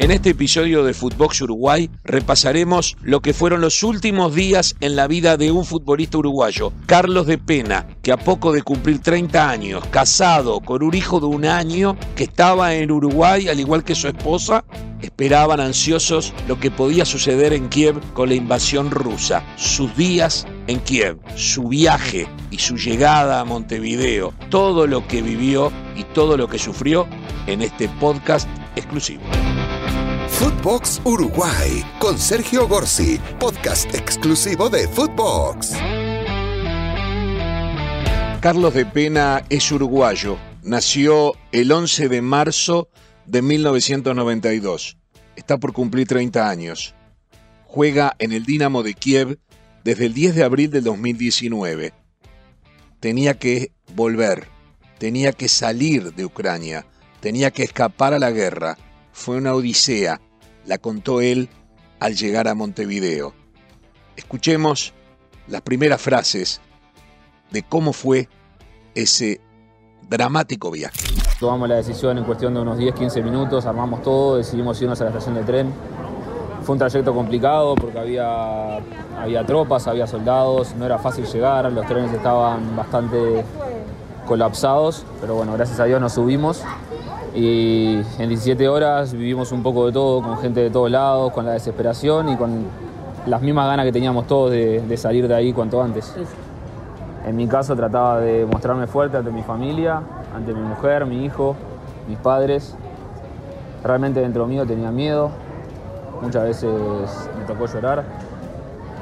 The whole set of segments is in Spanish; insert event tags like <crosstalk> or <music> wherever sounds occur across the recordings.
En este episodio de Footbox Uruguay repasaremos lo que fueron los últimos días en la vida de un futbolista uruguayo, Carlos de Pena, que a poco de cumplir 30 años, casado con un hijo de un año, que estaba en Uruguay al igual que su esposa, esperaban ansiosos lo que podía suceder en Kiev con la invasión rusa, sus días en Kiev, su viaje y su llegada a Montevideo, todo lo que vivió y todo lo que sufrió en este podcast exclusivo. Footbox Uruguay con Sergio Gorsi, podcast exclusivo de Footbox. Carlos de Pena es uruguayo. Nació el 11 de marzo de 1992. Está por cumplir 30 años. Juega en el Dinamo de Kiev desde el 10 de abril del 2019. Tenía que volver, tenía que salir de Ucrania, tenía que escapar a la guerra. Fue una odisea la contó él al llegar a Montevideo. Escuchemos las primeras frases de cómo fue ese dramático viaje. Tomamos la decisión en cuestión de unos 10-15 minutos, armamos todo, decidimos irnos a la estación de tren. Fue un trayecto complicado porque había, había tropas, había soldados, no era fácil llegar, los trenes estaban bastante colapsados, pero bueno, gracias a Dios nos subimos y en 17 horas vivimos un poco de todo, con gente de todos lados, con la desesperación y con las mismas ganas que teníamos todos de, salir de ahí cuanto antes. En mi caso trataba de mostrarme fuerte ante mi familia, ante mi mujer, mi hijo, mis padres. Realmente dentro mío tenía miedo, muchas veces me tocó llorar.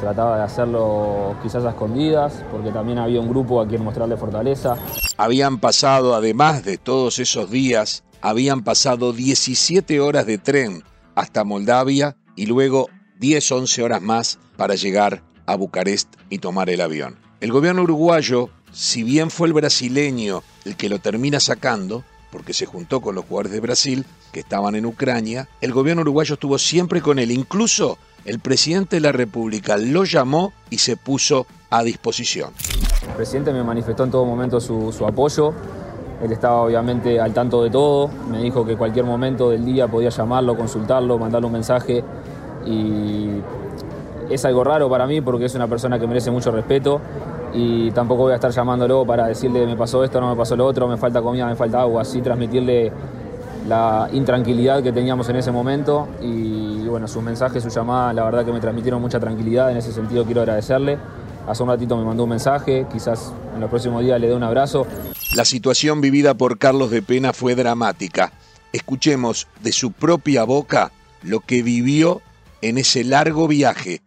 Trataba de hacerlo quizás a escondidas, porque también había un grupo a quien mostrarle fortaleza. Habían pasado, además de todos esos días, habían pasado 17 horas de tren hasta Moldavia y luego 10-11 horas más para llegar a Bucarest y tomar el avión. El gobierno uruguayo, si bien fue el brasileño el que lo termina sacando, porque se juntó con los jugadores de Brasil que estaban en Ucrania, el gobierno uruguayo estuvo siempre con él. Incluso el presidente de la República lo llamó y se puso a disposición. El presidente me manifestó en todo momento su, su apoyo él estaba obviamente al tanto de todo, me dijo que cualquier momento del día podía llamarlo, consultarlo, mandarle un mensaje. Y es algo raro para mí porque es una persona que merece mucho respeto. Y tampoco voy a estar llamándolo para decirle me pasó esto, no me pasó lo otro, me falta comida, me falta agua, así transmitirle la intranquilidad que teníamos en ese momento. Y bueno, sus mensajes, su llamada, la verdad que me transmitieron mucha tranquilidad, en ese sentido quiero agradecerle. Hace un ratito me mandó un mensaje, quizás en los próximos días le dé un abrazo. La situación vivida por Carlos de Pena fue dramática. Escuchemos de su propia boca lo que vivió en ese largo viaje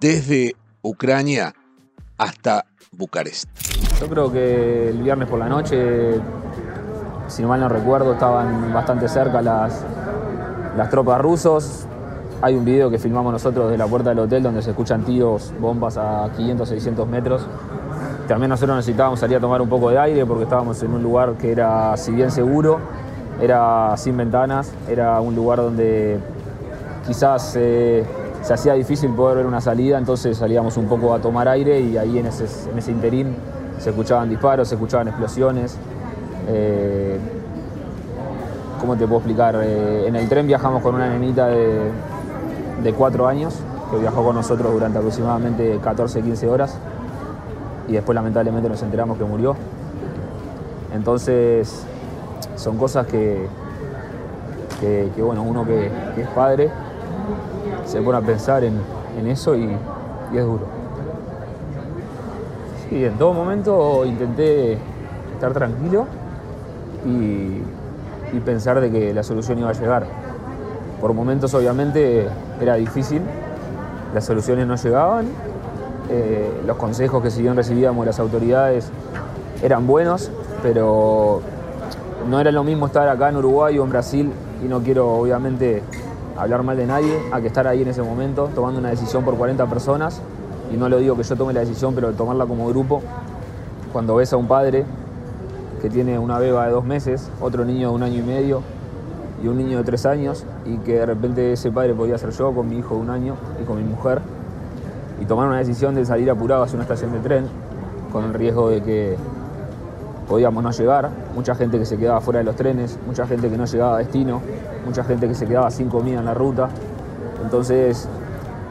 desde Ucrania hasta Bucarest. Yo creo que el viernes por la noche, si no mal no recuerdo, estaban bastante cerca las, las tropas rusos. Hay un video que filmamos nosotros de la puerta del hotel donde se escuchan tiros, bombas a 500, 600 metros también nosotros necesitábamos salir a tomar un poco de aire porque estábamos en un lugar que era, si bien seguro, era sin ventanas, era un lugar donde quizás eh, se hacía difícil poder ver una salida, entonces salíamos un poco a tomar aire y ahí en ese, en interín se escuchaban disparos, se escuchaban explosiones. Eh, ¿Cómo te puedo explicar? Eh, en el tren viajamos con una nenita de, de cuatro años que viajó con nosotros durante aproximadamente 14-15 horas y después lamentablemente nos enteramos que murió. Entonces son cosas que, que, bueno, uno que, es padre se pone a pensar en, eso y, es duro. Sí, en todo momento intenté estar tranquilo y, y pensar de que la solución iba a llegar. Por momentos obviamente era difícil, las soluciones no llegaban eh, los consejos que si bien recibíamos de las autoridades eran buenos, pero no era lo mismo estar acá en Uruguay o en Brasil, y no quiero obviamente hablar mal de nadie, a que estar ahí en ese momento tomando una decisión por 40 personas, y no lo digo que yo tome la decisión, pero tomarla como grupo, cuando ves a un padre que tiene una beba de dos meses, otro niño de un año y medio y un niño de tres años, y que de repente ese padre podía ser yo con mi hijo de un año y con mi mujer, y tomar una decisión de salir apurado hacia una estación de tren, con el riesgo de que podíamos no llegar, mucha gente que se quedaba fuera de los trenes, mucha gente que no llegaba a destino, mucha gente que se quedaba sin comida en la ruta. Entonces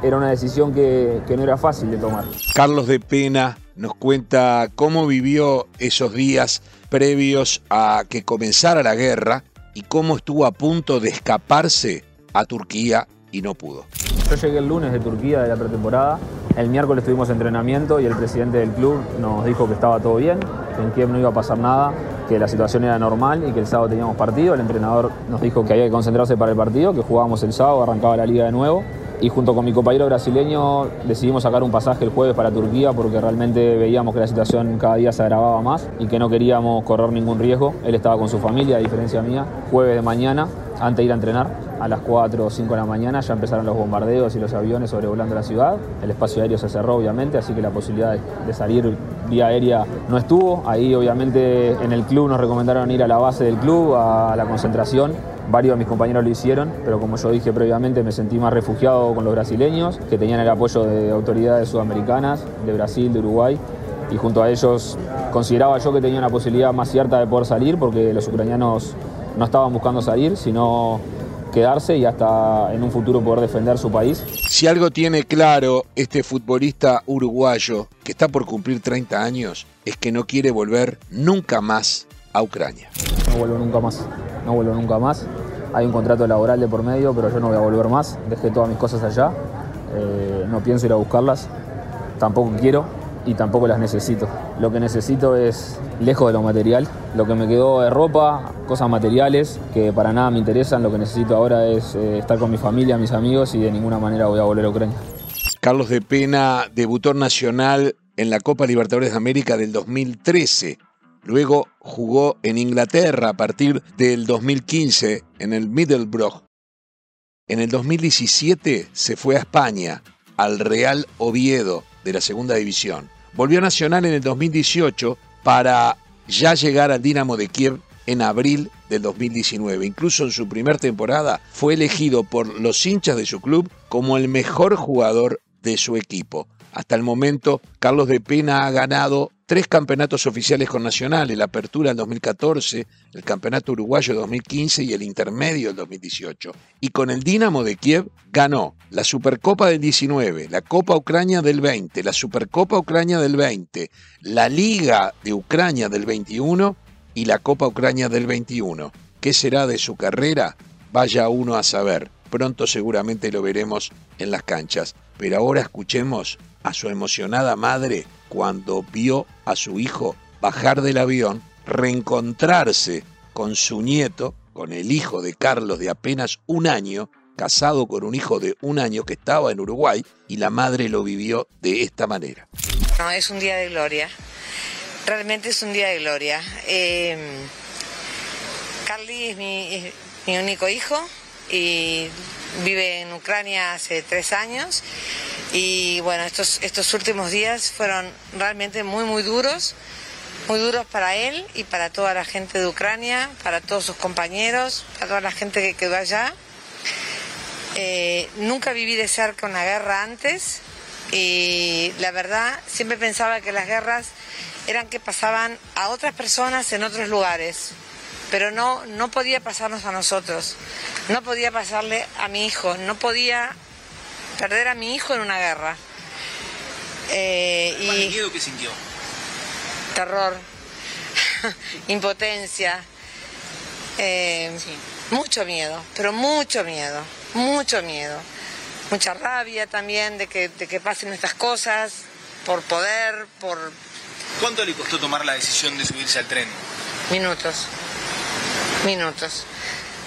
era una decisión que, que no era fácil de tomar. Carlos de Pena nos cuenta cómo vivió esos días previos a que comenzara la guerra y cómo estuvo a punto de escaparse a Turquía y no pudo. Yo llegué el lunes de Turquía de la pretemporada, el miércoles tuvimos entrenamiento y el presidente del club nos dijo que estaba todo bien, que en Kiev no iba a pasar nada, que la situación era normal y que el sábado teníamos partido. El entrenador nos dijo que había que concentrarse para el partido, que jugábamos el sábado, arrancaba la liga de nuevo y junto con mi compañero brasileño decidimos sacar un pasaje el jueves para Turquía porque realmente veíamos que la situación cada día se agravaba más y que no queríamos correr ningún riesgo. Él estaba con su familia, a diferencia mía, jueves de mañana, antes de ir a entrenar. A las 4 o 5 de la mañana ya empezaron los bombardeos y los aviones sobrevolando la ciudad. El espacio aéreo se cerró, obviamente, así que la posibilidad de salir vía aérea no estuvo. Ahí, obviamente, en el club nos recomendaron ir a la base del club, a la concentración Varios de mis compañeros lo hicieron, pero como yo dije previamente, me sentí más refugiado con los brasileños, que tenían el apoyo de autoridades sudamericanas, de Brasil, de Uruguay, y junto a ellos consideraba yo que tenía una posibilidad más cierta de poder salir, porque los ucranianos no estaban buscando salir, sino quedarse y hasta en un futuro poder defender su país. Si algo tiene claro este futbolista uruguayo que está por cumplir 30 años, es que no quiere volver nunca más a Ucrania. No vuelvo nunca más no vuelvo nunca más. Hay un contrato laboral de por medio, pero yo no voy a volver más. Dejé todas mis cosas allá. Eh, no pienso ir a buscarlas. Tampoco quiero y tampoco las necesito. Lo que necesito es lejos de lo material. Lo que me quedó es ropa, cosas materiales que para nada me interesan. Lo que necesito ahora es eh, estar con mi familia, mis amigos y de ninguna manera voy a volver a Ucrania. Carlos de Pena debutó nacional en la Copa Libertadores de América del 2013 Luego jugó en Inglaterra a partir del 2015 en el Middlesbrough. En el 2017 se fue a España, al Real Oviedo de la Segunda División. Volvió a Nacional en el 2018 para ya llegar al Dinamo de Kiev en abril del 2019. Incluso en su primera temporada fue elegido por los hinchas de su club como el mejor jugador de su equipo. Hasta el momento, Carlos de Pena ha ganado tres campeonatos oficiales con Nacional, la Apertura del 2014, el Campeonato Uruguayo 2015 y el Intermedio del 2018. Y con el Dinamo de Kiev ganó la Supercopa del 19, la Copa Ucrania del 20, la Supercopa Ucrania del 20, la Liga de Ucrania del 21 y la Copa Ucrania del 21. ¿Qué será de su carrera? Vaya uno a saber. Pronto seguramente lo veremos en las canchas. Pero ahora escuchemos a su emocionada madre cuando vio a su hijo bajar del avión, reencontrarse con su nieto, con el hijo de Carlos de apenas un año, casado con un hijo de un año que estaba en Uruguay, y la madre lo vivió de esta manera. No, es un día de gloria. Realmente es un día de gloria. Eh, Carly es mi, mi único hijo y vive en Ucrania hace tres años y bueno, estos, estos últimos días fueron realmente muy, muy duros, muy duros para él y para toda la gente de Ucrania, para todos sus compañeros, para toda la gente que quedó allá. Eh, nunca viví de cerca una guerra antes y la verdad siempre pensaba que las guerras eran que pasaban a otras personas en otros lugares, pero no, no podía pasarnos a nosotros, no podía pasarle a mi hijo, no podía perder a mi hijo en una guerra. Eh, y miedo que sintió? Terror, <laughs> impotencia, eh, mucho miedo, pero mucho miedo, mucho miedo. Mucha rabia también de que, de que pasen estas cosas, por poder, por... ¿Cuánto le costó tomar la decisión de subirse al tren? Minutos, minutos.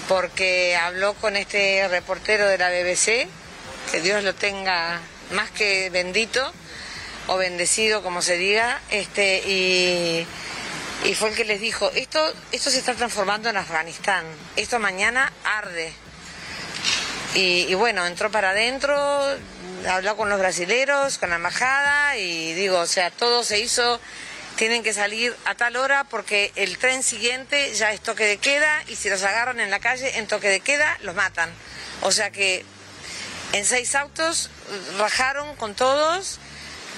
Porque habló con este reportero de la BBC que Dios lo tenga más que bendito o bendecido, como se diga, este, y, fue el que les dijo, esto, esto se está transformando en Afganistán, esto mañana arde. Y, bueno, entró para adentro, habló con los brasileros, con la embajada, y digo, o sea, todo se hizo, tienen que salir a tal hora porque el tren siguiente ya es toque de queda, y si los agarran en la calle en toque de queda, los matan. O sea que en seis autos rajaron con todos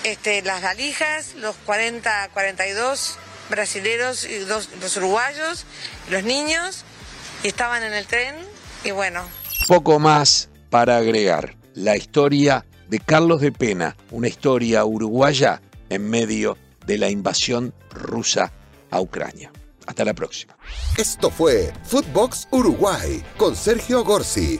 este, las valijas, los 40, 42 brasileros y dos los uruguayos, los niños, y estaban en el tren y bueno. Poco más para agregar. La historia de Carlos de Pena, una historia uruguaya en medio de la invasión rusa a Ucrania. Hasta la próxima. Esto fue Footbox Uruguay con Sergio Gorsi,